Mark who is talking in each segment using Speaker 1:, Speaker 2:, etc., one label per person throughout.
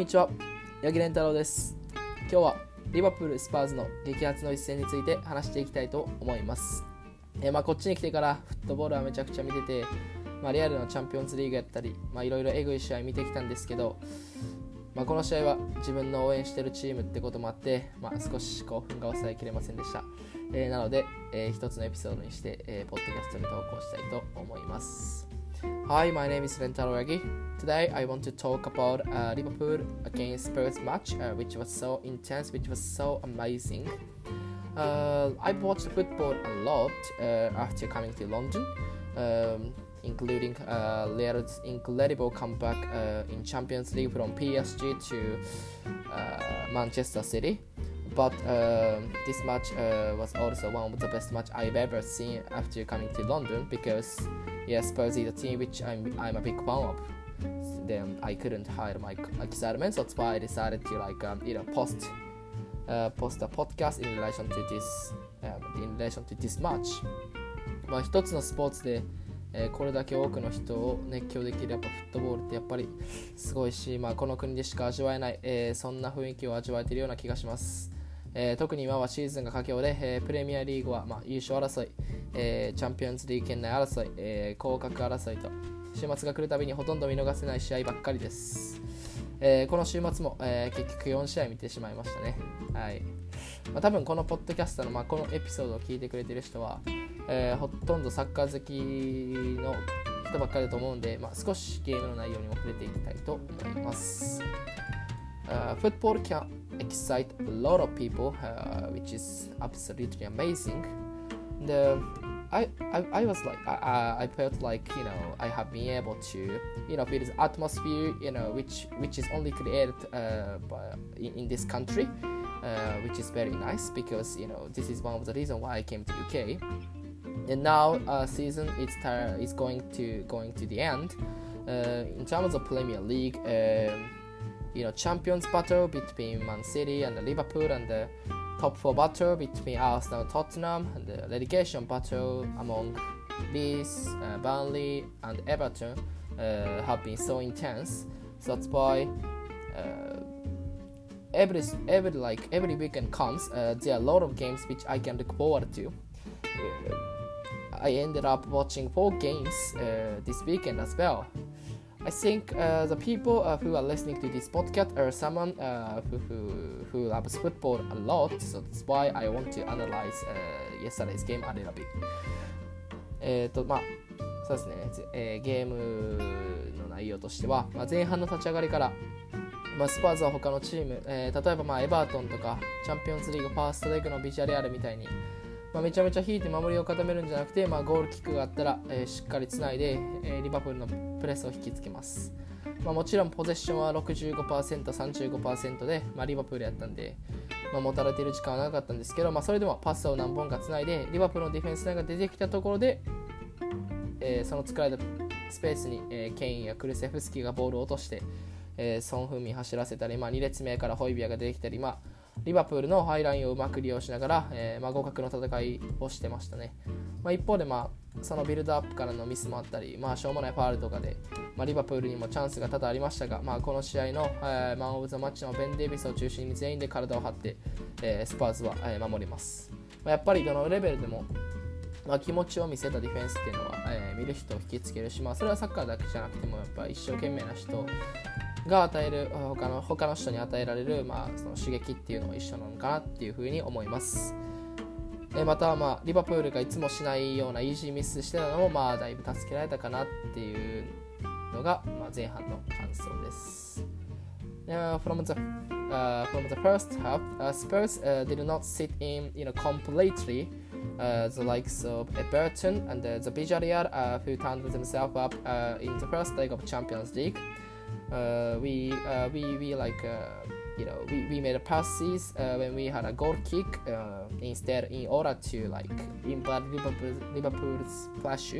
Speaker 1: にちは。八木蓮太郎です。今日はリバプール・スパーズの激アツの一戦について話していきたいと思います。えまあ、こっちに来てからフットボールはめちゃくちゃ見てて、まあ、リアルのチャンピオンズリーグやったりいろいろエグい試合見てきたんですけど、まあ、この試合は自分の応援してるチームってこともあって、まあ、少し興奮が抑えきれませんでした、えー、なので、えー、一つのエピソードにして、えー、ポッドキャストに投稿したいと思います。Hi, my name is Rentaro Yagi. Today I want to talk about uh, Liverpool against Spurs match, uh, which was so intense, which was so amazing. Uh, I watched football a lot uh, after coming to London, um, including uh, incredible comeback uh, in Champions League from PSG to Manchester City. But this match was also one of the best match I've ever seen after coming to London because yeah, Spurs is a team which I'm I'm a big fan of. Then I couldn't hire my excitement, so that's why I decided to like um, you know post uh, post a podcast in relation to this um, in relation to this match. まあ一つのスポーツで、えー、これだけ多くの人を熱狂できるやっぱフットボールってやっぱりすごいし、まあ、この国でしか味わえない、えー、そんな雰囲気を味わえているような気がします。えー、特に今はシーズンが佳境で、えー、プレミアリーグは、まあ、優勝争い、えー、チャンピオンズリーグ圏内争い、え、降格争いと週末が来るたびにほとんど見逃せない試合ばっかりです、え、この週末も、え、結局4試合見てしまいましたね。はい。まあ、多分このポッドキャストの、まあ、このエピソードを聞いてくれてる人は、え、ほとんどサッカー好きの人ばっかりだと思うんで、まあ、少しゲームの内容にも触れていきたいと思います、uh, Football can excite a lot of people, uh, which is absolutely amazing. The I, I, I was like I, I felt like you know I have been able to you know feel this atmosphere you know which which is only created uh, by, in, in this country uh, which is very nice because you know this is one of the reasons why I came to UK and now uh, season is tar- is going to going to the end uh, in terms of Premier League um, you know champions battle between Man City and Liverpool and the top four battle between Arsenal and Tottenham and the relegation battle among Leeds, uh, Burnley and Everton uh, have been so intense. So that's why uh, every every like every weekend comes, uh, there are a lot of games which I can look forward to. Uh, I ended up watching four games uh, this weekend as well. I think uh, the people uh, who are listening to this podcast are someone uh, who, who, who loves football a lot, so that's why I want to analyze uh, yesterday's game a little bit. えっと、まあ、そうですね、えー、ゲームの内容としては、まあ、前半の立ち上がりから、まあ、スパーズは他のチーム、えー、例えばまあエバートンとかチャンピオンズリーグファーストレグのビジュアルアルみたいに、まあ、めちゃめちゃ引いて守りを固めるんじゃなくて、まあ、ゴールキックがあったら、えー、しっかりつないで、えー、リバプールのプレスを引きつけます、まあ、もちろんポゼッションは 65%35% で、まあ、リバプールやったんで、まあ、持たれている時間は長かったんですけど、まあ、それでもパスを何本かつないでリバプールのディフェンスラインが出てきたところで、えー、その作られたスペースに、えー、ケインやクルセフスキーがボールを落として、えー、ソン・フンミ走らせたり、まあ、2列目からホイビアが出てきたり、まあリバプールのハイラインをうまく利用しながら、えーまあ、互角の戦いをしてましたね。まあ、一方で、まあ、そのビルドアップからのミスもあったり、まあ、しょうもないファールとかで、まあ、リバプールにもチャンスが多々ありましたが、まあ、この試合の、えー、マン・オブ・ザ・マッチのベン・デイビスを中心に全員で体を張って、えー、スパーズは、えー、守ります。まあ、やっぱりどのレベルでも、まあ、気持ちを見せたディフェンスっていうのは、えー、見る人を引きつけるし、まあ、それはサッカーだけじゃなくてもやっぱ一生懸命な人が与える他の他の人に与えられる、まあ、その刺激っていうのも一緒なのかなっていうふうに思います。えまた、まあ、リバプールがいつもしないようなイージーミスしてたのも、まあ、だいぶ助けられたかなっていうのが、まあ、前半の感想です。Uh, from the uh, from the first half, uh, Spurs uh, did not sit in, you know, completely. Uh, the likes of Everton and uh, the Villarreal, uh, who turned themselves up uh, in the first leg of Champions League. Uh, we uh, we we like uh, you know we, we made a passes uh, when we had a goal kick uh, instead in order to like invade Liverpool, Liverpool's flash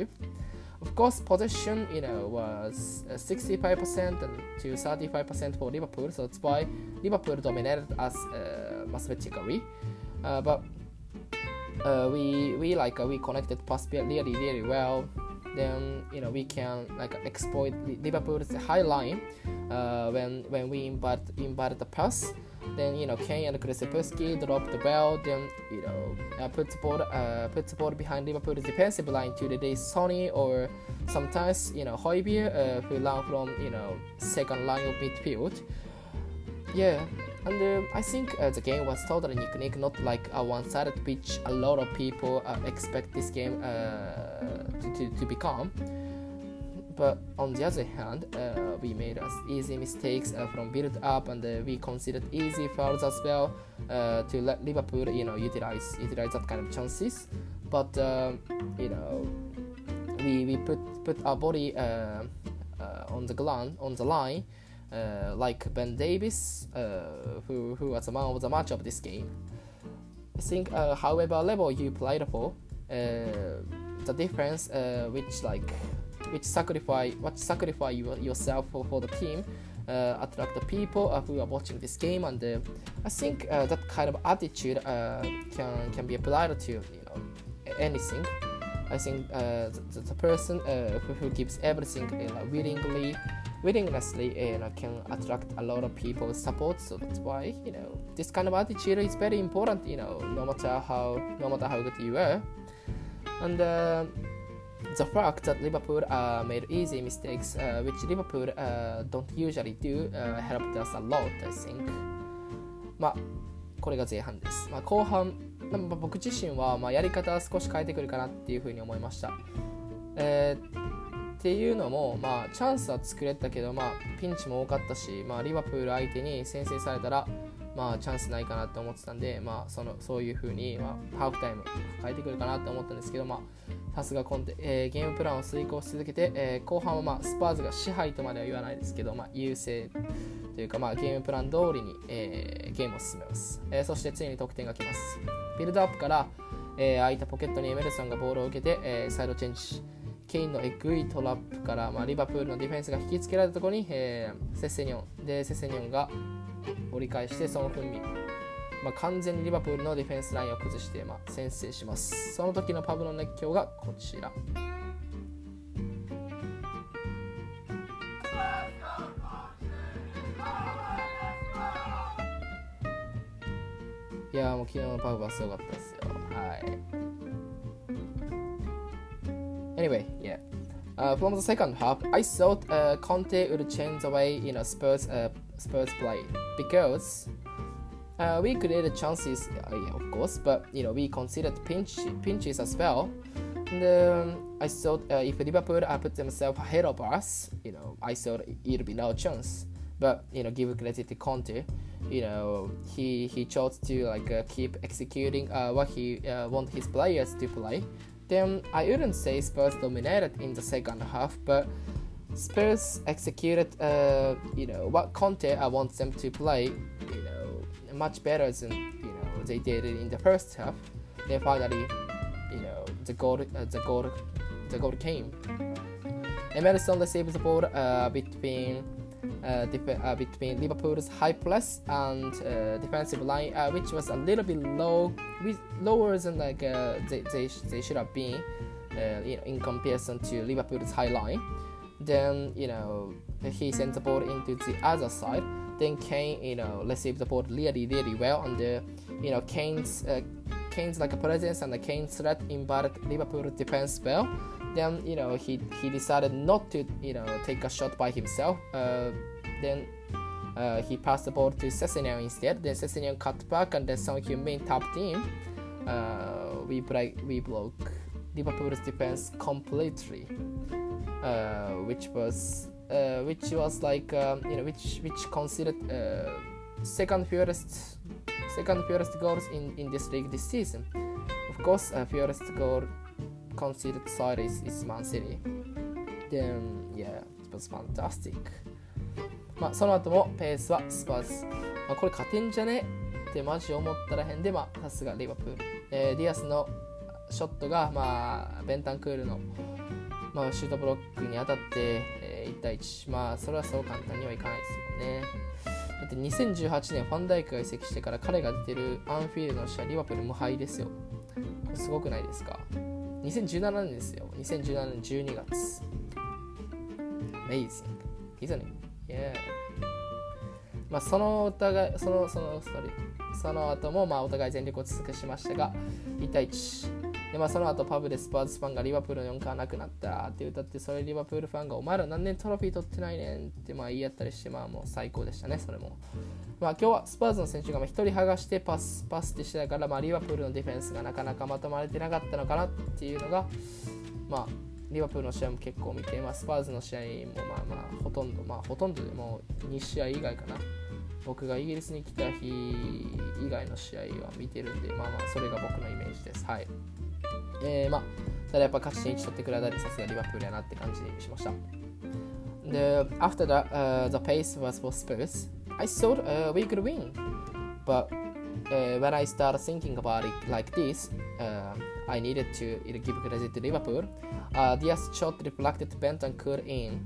Speaker 1: Of course, possession you know was 65% to 35% for Liverpool, so that's why Liverpool dominated us mathematically. but we we like we connected pass really really well then you know we can like exploit Liverpool's high line uh, when when we invert invert the pass. Then you know Kane and Kulusevski drop the ball. Then you know uh, put the ball uh, put the ball behind Liverpool's defensive line to the day Sonny or sometimes you know Højbjerg uh, who run from you know second line of midfield. Yeah, and uh, I think uh, the game was totally unique, not like a one-sided pitch. A lot of people uh, expect this game uh, to, to, become. But on the other hand, uh, we made us easy mistakes uh, from build up, and we considered easy fouls as well to let Liverpool, you know, utilize utilize that kind of chances. But you know, we, we put put our body on the ground on the line uh, like Ben Davies, uh, who, who was the man of the match of this game. I think, uh, however level you played for, the difference uh, which like which sacrifice what sacrifice you, yourself for, for the team uh, attract the people uh, who are watching this game and uh, I think uh, that kind of attitude uh, can can be applied to you know anything I think the, the, person who, who, gives everything willingly willingnessly you know, can attract a lot of people's support. So that's why you know this kind of attitude is very important. You know, no matter how no matter how good you are, and uh, the fact that Liverpool uh, made easy mistakes, uh, which Liverpool uh, don't usually do, uh, helped us a lot. I think. まあこれが前半です。まあ、後半、まあ、僕自身はまあやり方は少し変えてくるかなっていうふうに思いました。えーっていうのも、まあ、チャンスは作れたけど、まあ、ピンチも多かったし、まあ、リバプール相手に先制されたら、まあ、チャンスないかなと思ってたんで、まあ、そのそういうふうに、まあ、ハーフタイム変えてくるかなと思ったんですけど、まあ、さすがコンテ、えー、ゲームプランを遂行し続けて、えー、後半は、まあ、スパーズが支配とまでは言わないですけど、まあ、優勢というか、まあ、ゲームプラン通りに、えー、ゲームを進めます、えー、そしてついに得点が来ます。ビルドアップから、えー、空いたポケットにエメルソンがボールを受けて、えー、サイドチェンジ。ケインのエグいトラップから、まあ、リバプールのディフェンスが引きつけられたところに、えー、セセニョン。でセセニョンが折り返してそのフンミ、まあ、完全にリバプールのディフェンスラインを崩して、まあ、先制しますその時のパブの熱狂がこちらいやもう昨日のパブはすごかったですよはい Anyway, yeah. Uh, from the second half, I thought uh, Conte would change the way you know Spurs uh, Spurs play because uh, we created chances, uh, yeah, of course, but you know we considered pinch, pinches as well. And um, I thought uh, if Liverpool put themselves ahead of us, you know, I thought it'd be no chance. But you know, give credit to Conte. You know, he he chose to like uh, keep executing uh, what he uh, want his players to play then I wouldn't say Spurs dominated in the second half, but Spurs executed, uh, you know, what Conte I want them to play, you know, much better than you know they did in the first half. Then finally, you know, the goal, uh, the goal, the goal came. Emerson received the ball uh, between uh, uh, between Liverpool's high press and uh, defensive line, uh, which was a little bit low, lower than like uh, they, they, they should have been, uh, you know, in comparison to Liverpool's high line. Then you know he sent the ball into the other side. Then Kane, you know, received the ball really really well, and you know Kane's Kane's like a presence and the Kane's threat invited Liverpool defense well then you know he he decided not to you know take a shot by himself. Uh, then uh, he passed the ball to Sessegnon instead. Then Sessegnon cut back and then Son Heung-min tapped in. Uh, we break we broke Liverpool's defense completely, uh, which was uh, which was like um, you know which which considered uh, second fewest second fewest goals in in this league this season. Of course, uh, fewest goal considered side is, is Man City. Then, yeah, it was fantastic. まあ、その後もペースはスパーズ。まあ、これ勝てんじゃねってマジ思ったらへんで、まあ、さすがリバプール。えー、ディアスのショットが、まあ、ベンタンクールの、まあ、シュートブロックに当たって、えー、1対1。まあ、それはそう簡単にはいかないですよね。だって2018年ファンダイクが移籍してから彼が出てるアンフィールドの試合リバプール無敗ですよ。これすごくないですか？2017年ですよ。2017年12月。Amazing. Isn't it? Yeah. まあ、そのお互い、その、その、それ、その後も、まあ、お互い全力を尽くしましたが、1対1。で、まあ、その後パブでスパーズファンがリバプールの4回なくなったって歌って、それリバプールファンがお前ら何年トロフィー取ってないねんってまあ言い合ったりして、まあもう最高でしたね、それも。まあ今日はスパーズの選手が1人剥がしてパス、パスってしてたから、まあリバプールのディフェンスがなかなかまとまれてなかったのかなっていうのが、まあリバプールの試合も結構見て、まあ、スパーズの試合もまあまあほとんど、まあほとんどでも2試合以外かな。僕がイギリスに来た日以外の試合は見てるんで、まあまあそれが僕のイメージです。はい。えー、まあ、ただやっぱ勝ち点1取ってくれたり、さすがリバプールやなって感じにしました。で、after that,、uh, the pace was for Spurs, I thought、uh, we could win. But uh, when I started thinking about it like this, uh, I needed to give credit to Liverpool. Uh, Diaz shot reflected Bentancur in.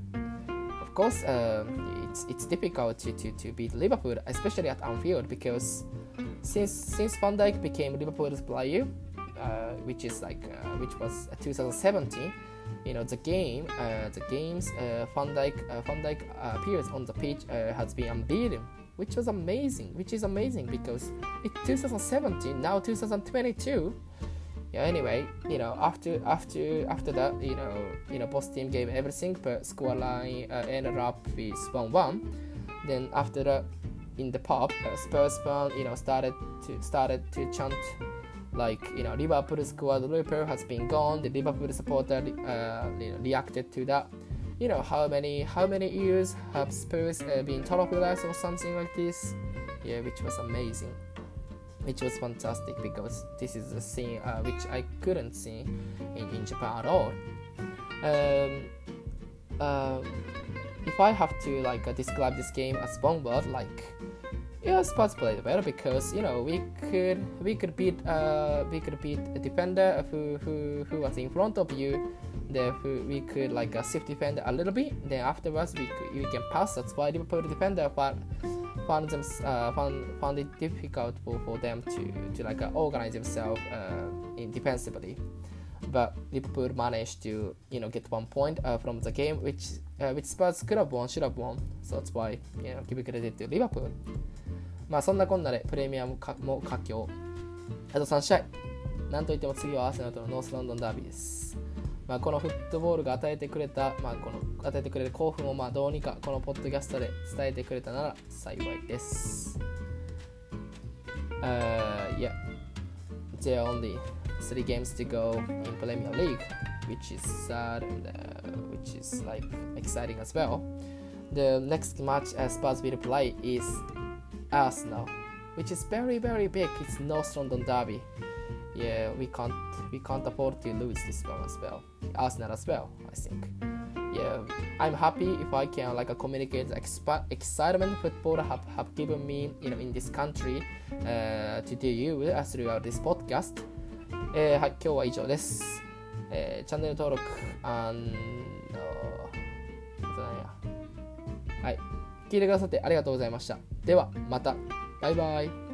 Speaker 1: Of course, uh, it's it's difficult to, to, to beat Liverpool, especially at Anfield, because since since Van Dijk became Liverpool's player, uh, which is like uh, which was 2017 you know the game uh, the games uh, Van Dijk uh, Dijk appears on the pitch uh, has been unbeaten which was amazing which is amazing because it's 2017 now 2022 yeah anyway you know after after after that you know you know both team gave everything but scoreline uh, ended up with 1-1 then after that in the pub uh, Spurs fan you know started to started to chant like you know Liverpool squad Liverpool has been gone. The Liverpool supporter uh, you know, reacted to that. You know how many how many years have Spurs uh, been televised or something like this? Yeah, which was amazing, which was fantastic because this is a scene uh, which I couldn't see in, in Japan at all. Um, uh, if I have to like uh, describe this game as one word, like yeah, Spurs played better because you know we could we could beat uh we could beat a defender who who who was in front of you. Then we could like uh, shift defender a little bit. Then afterwards we could, we can pass. That's why Liverpool defender found found them uh, found found it difficult for, for them to to like uh, organize themselves uh, in defensively. But Liverpool managed to you know get one point uh, from the game, which uh, which Spurs could have won, should have won. So that's why you know give credit to Liverpool. まあそんなこんなでプレミアムも佳境。あと3試合。なんといっても次はアーセナルとのノースロンドンダービーです。まあ、このフットボールが与えてくれた、まあ、この与えてくれる興奮をまあどうにかこのポッドキャストで伝えてくれたなら幸いです。Uh, yeah, there are only three games to go in Premier League, which is sad and uh, which is like exciting as well. The next match uh, Spurs will play is Arsenal, which is very very big. It's North London derby. Yeah, we can't we can't afford to lose this one as well. Arsenal as well, I think. Yeah, I'm happy if I can like communicate the exp- excitement football have, have given me you know in this country uh, to do you uh, throughout this podcast. えー、はい、今日は以上です。えー、チャンネル登録、あのはい、聞いてくださってありがとうございました。 ではまた。バイバイ。